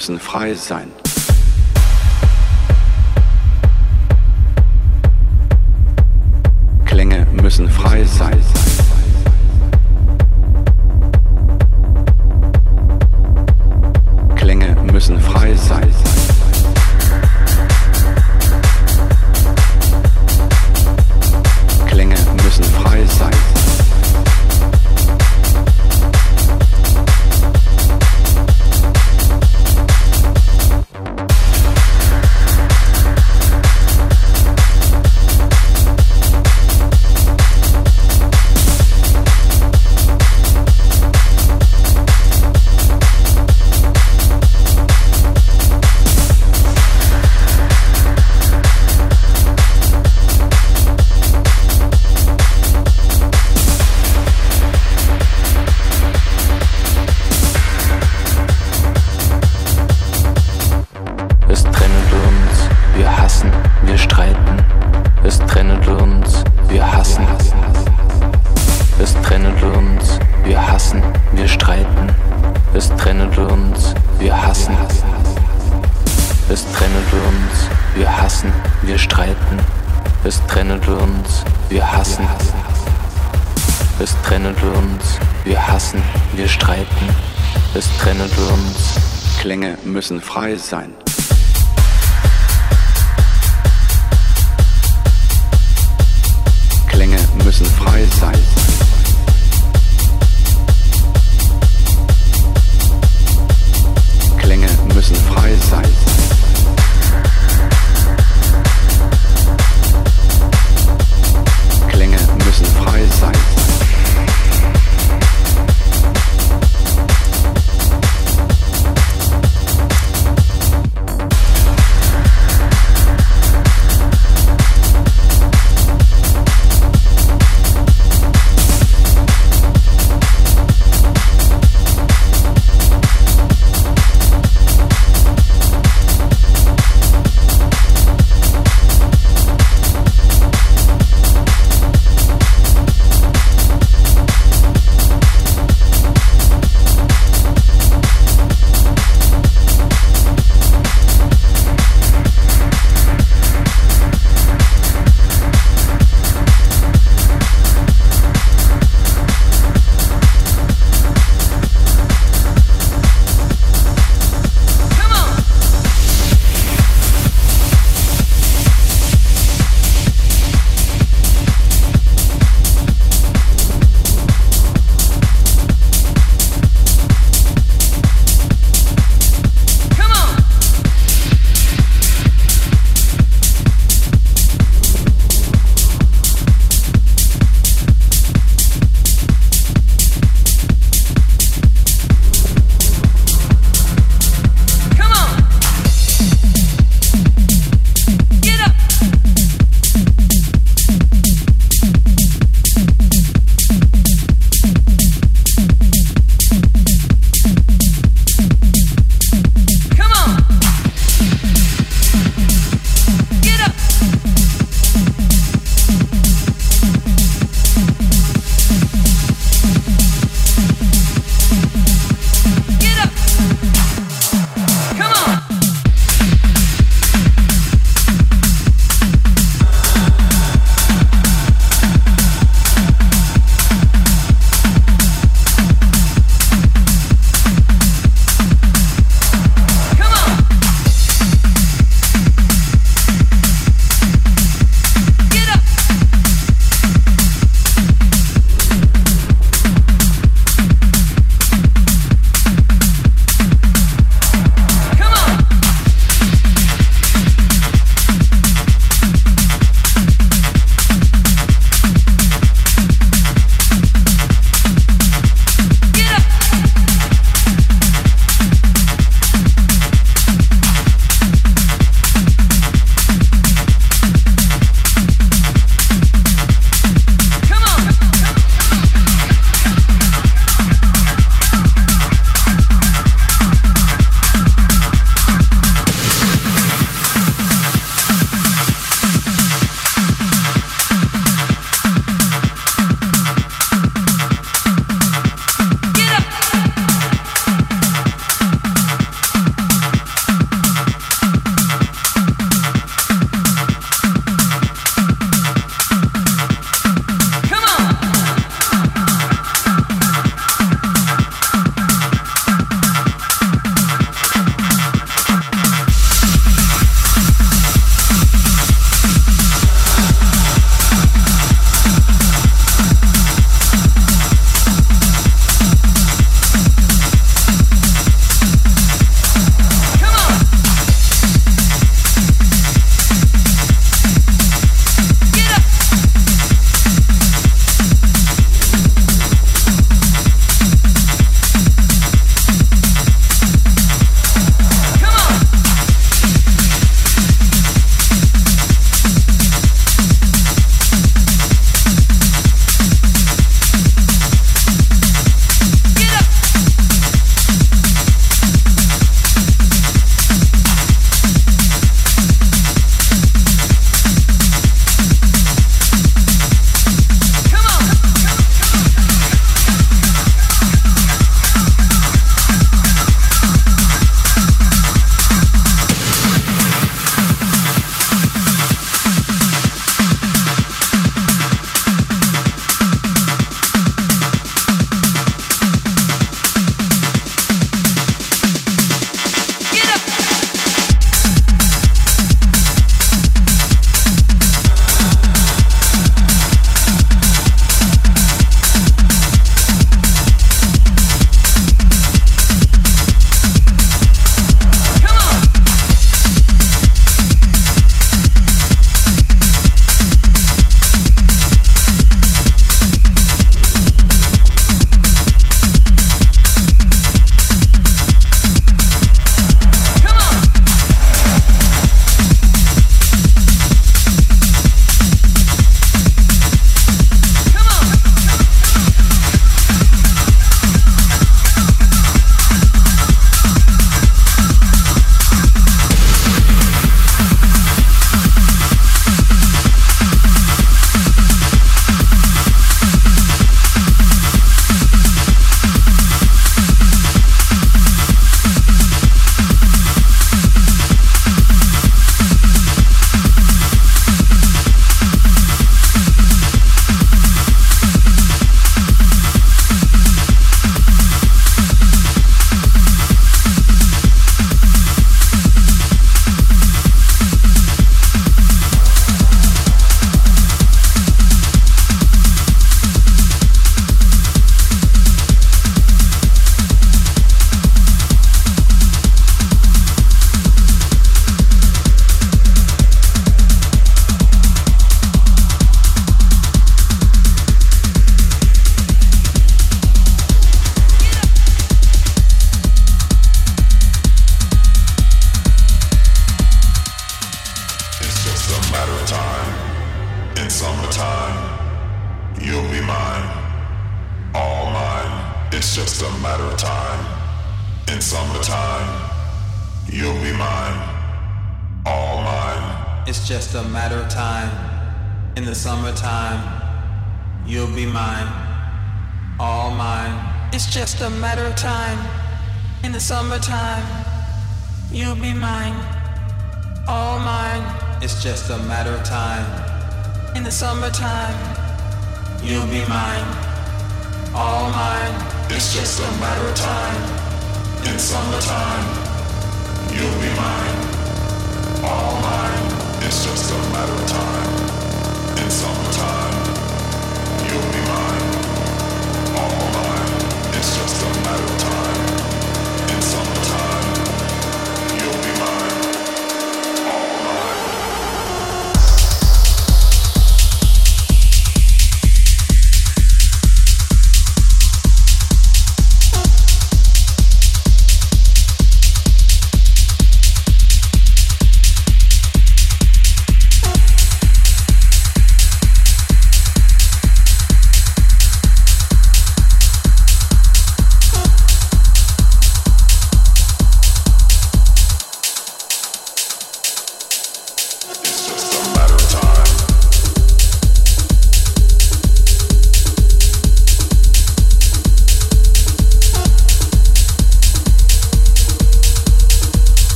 Müssen frei sein. Frei sein.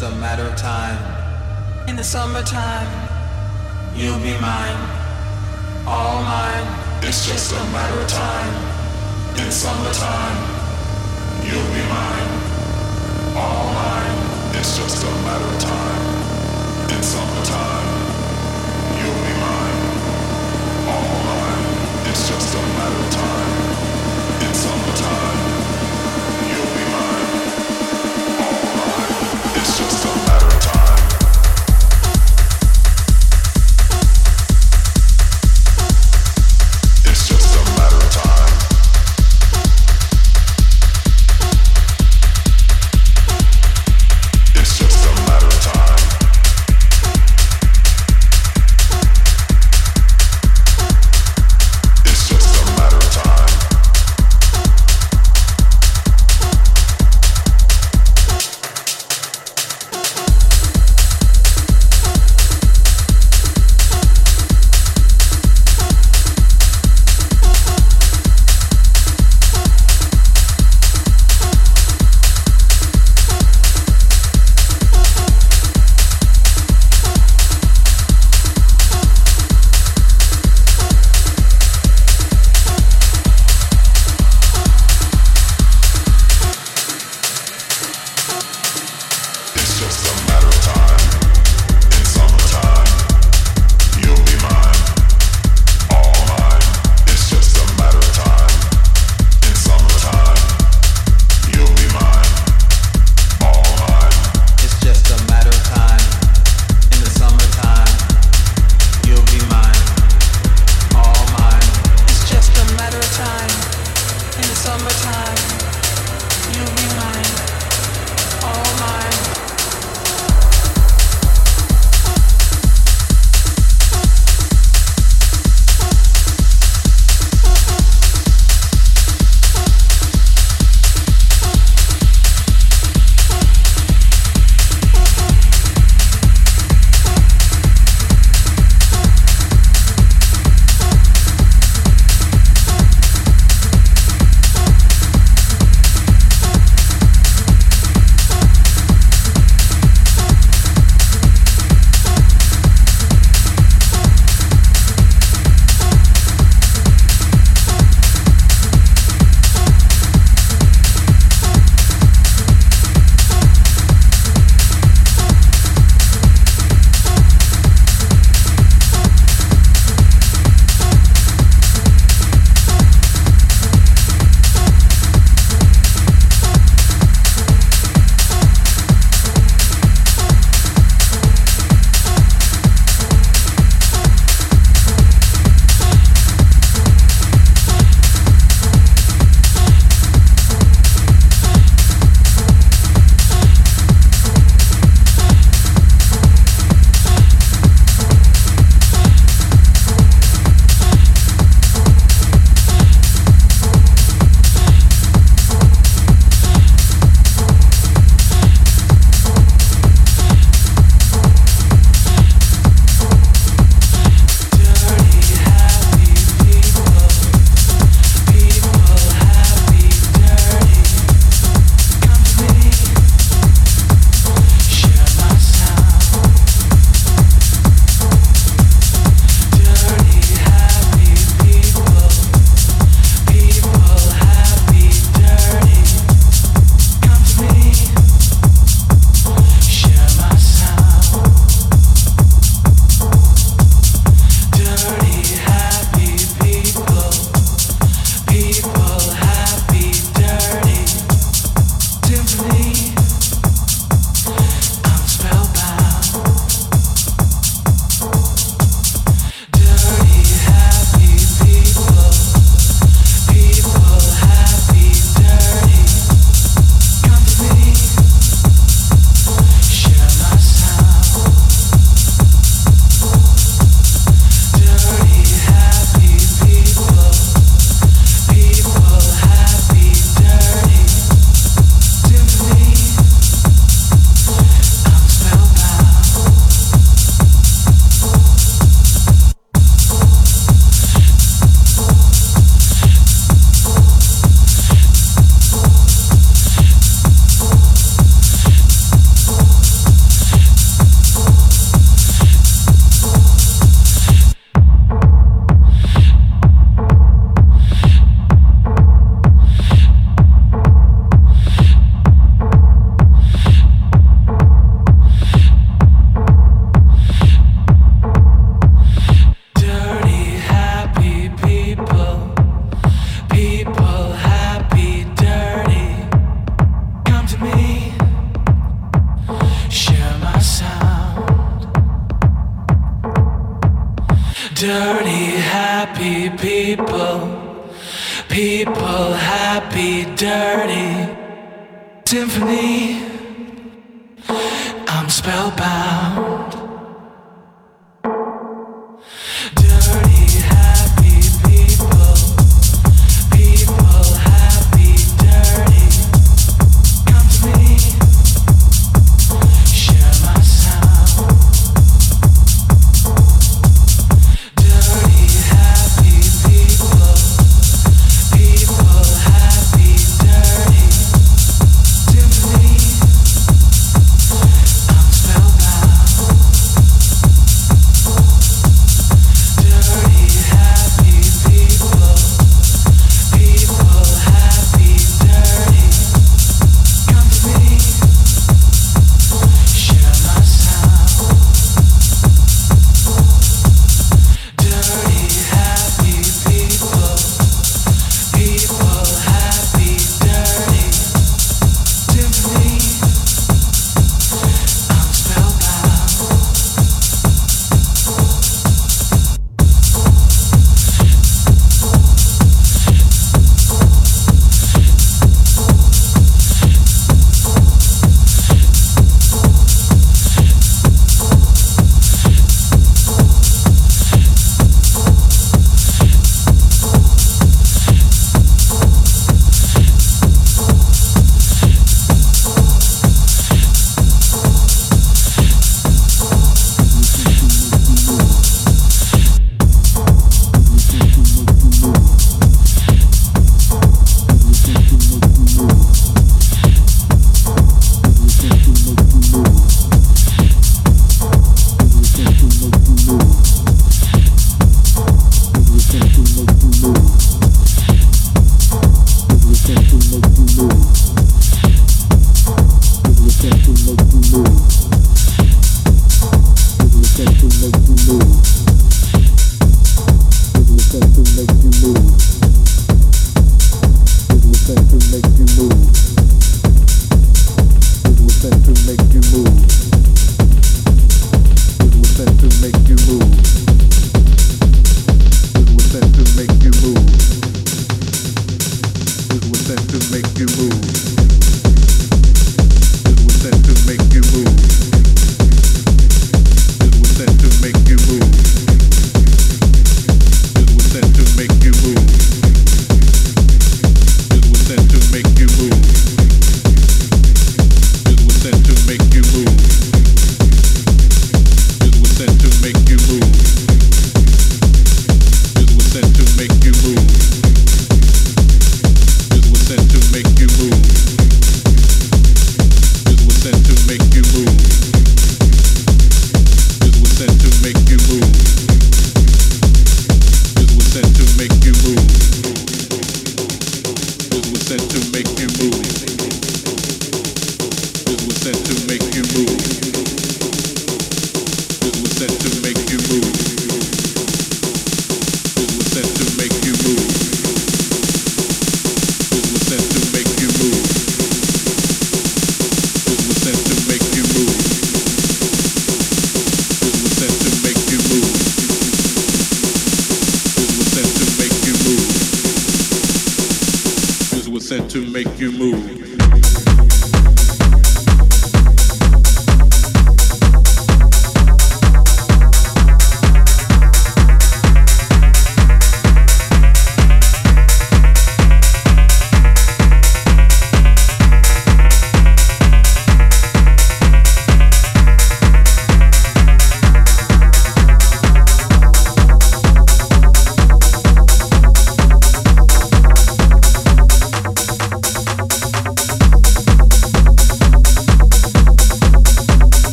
just a matter of time. In the summertime, you'll be mine, all mine. It's just a matter of time. In summertime, you'll be mine, all mine. It's just a matter of time. In summertime, you'll be mine, all mine. It's just a matter of time.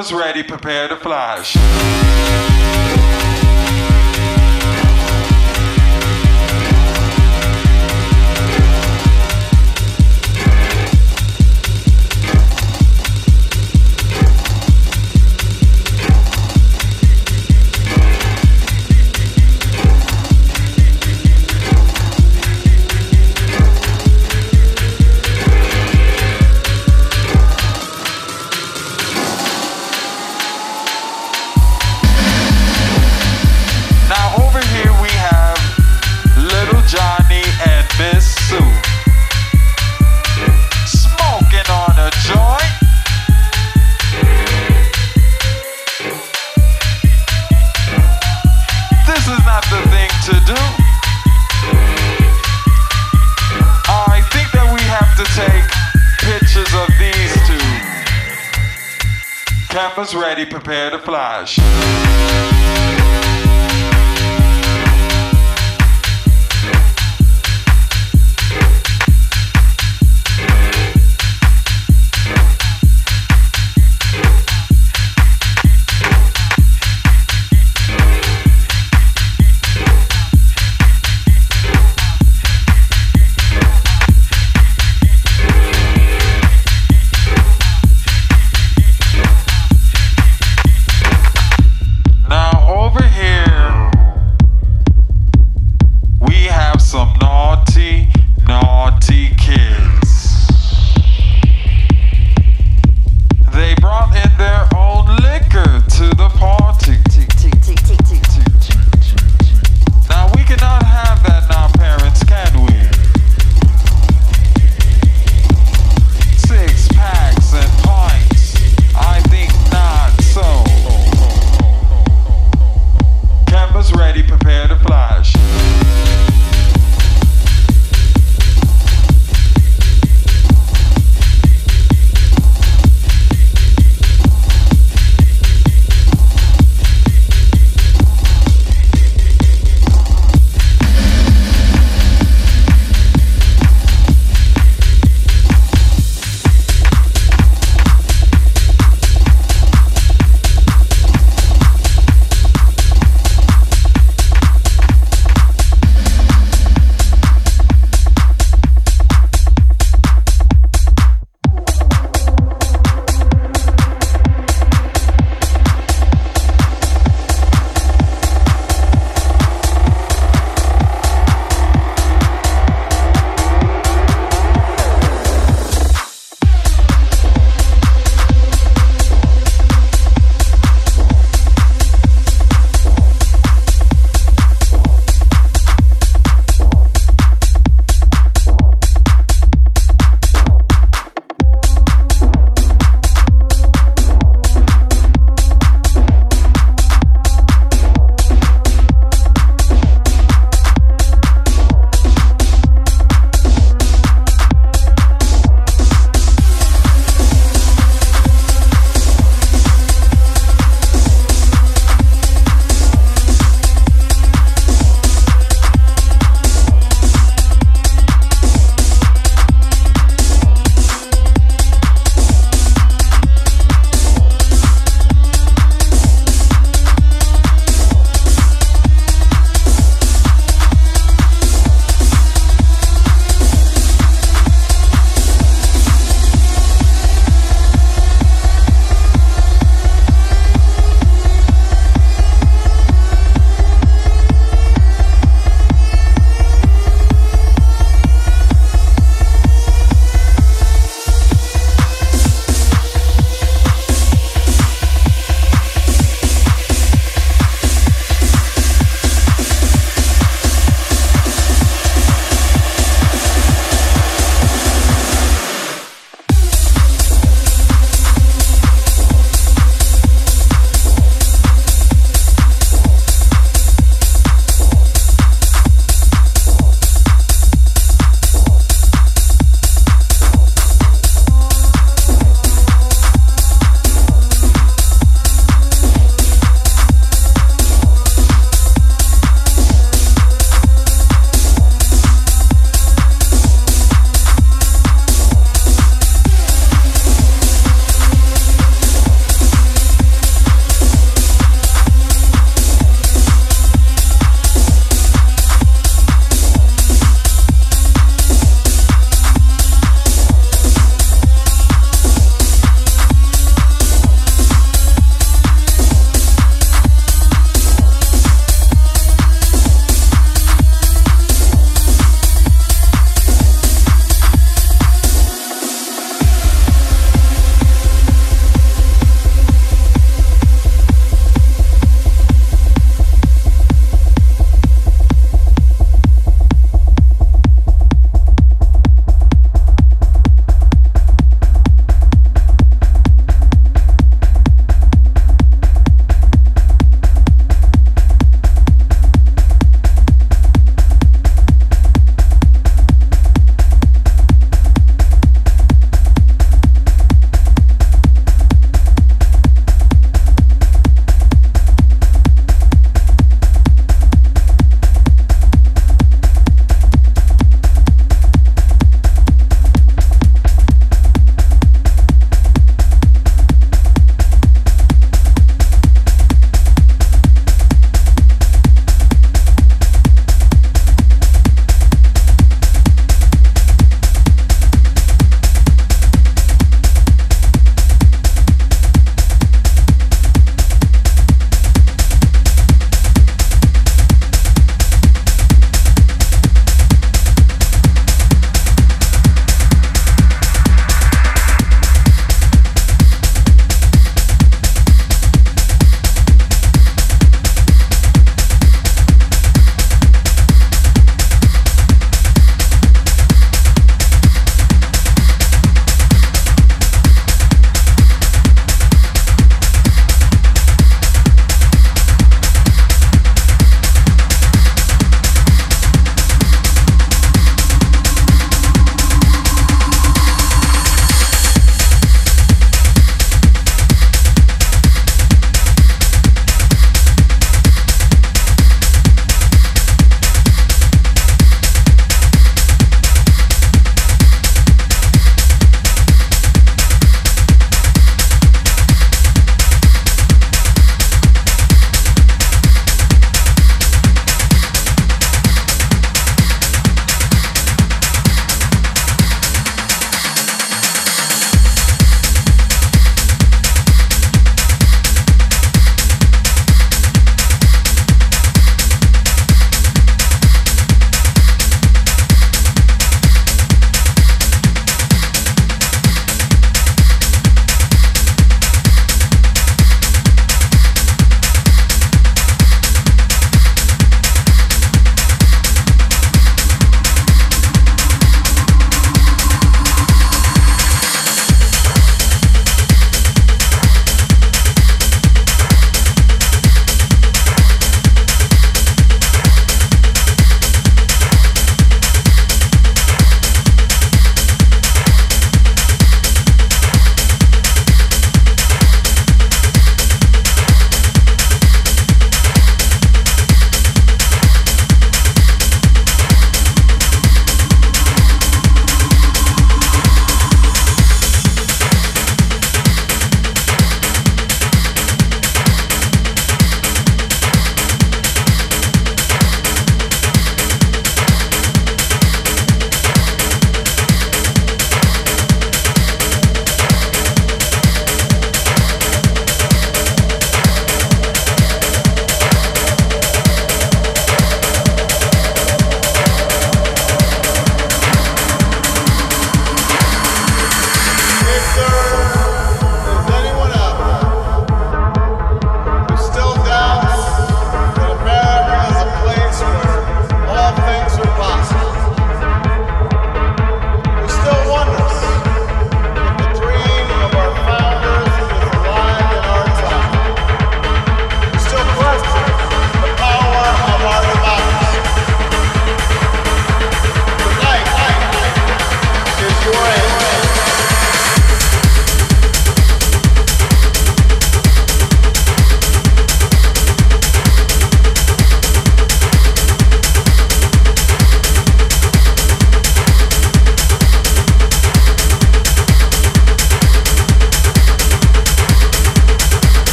Cameras ready,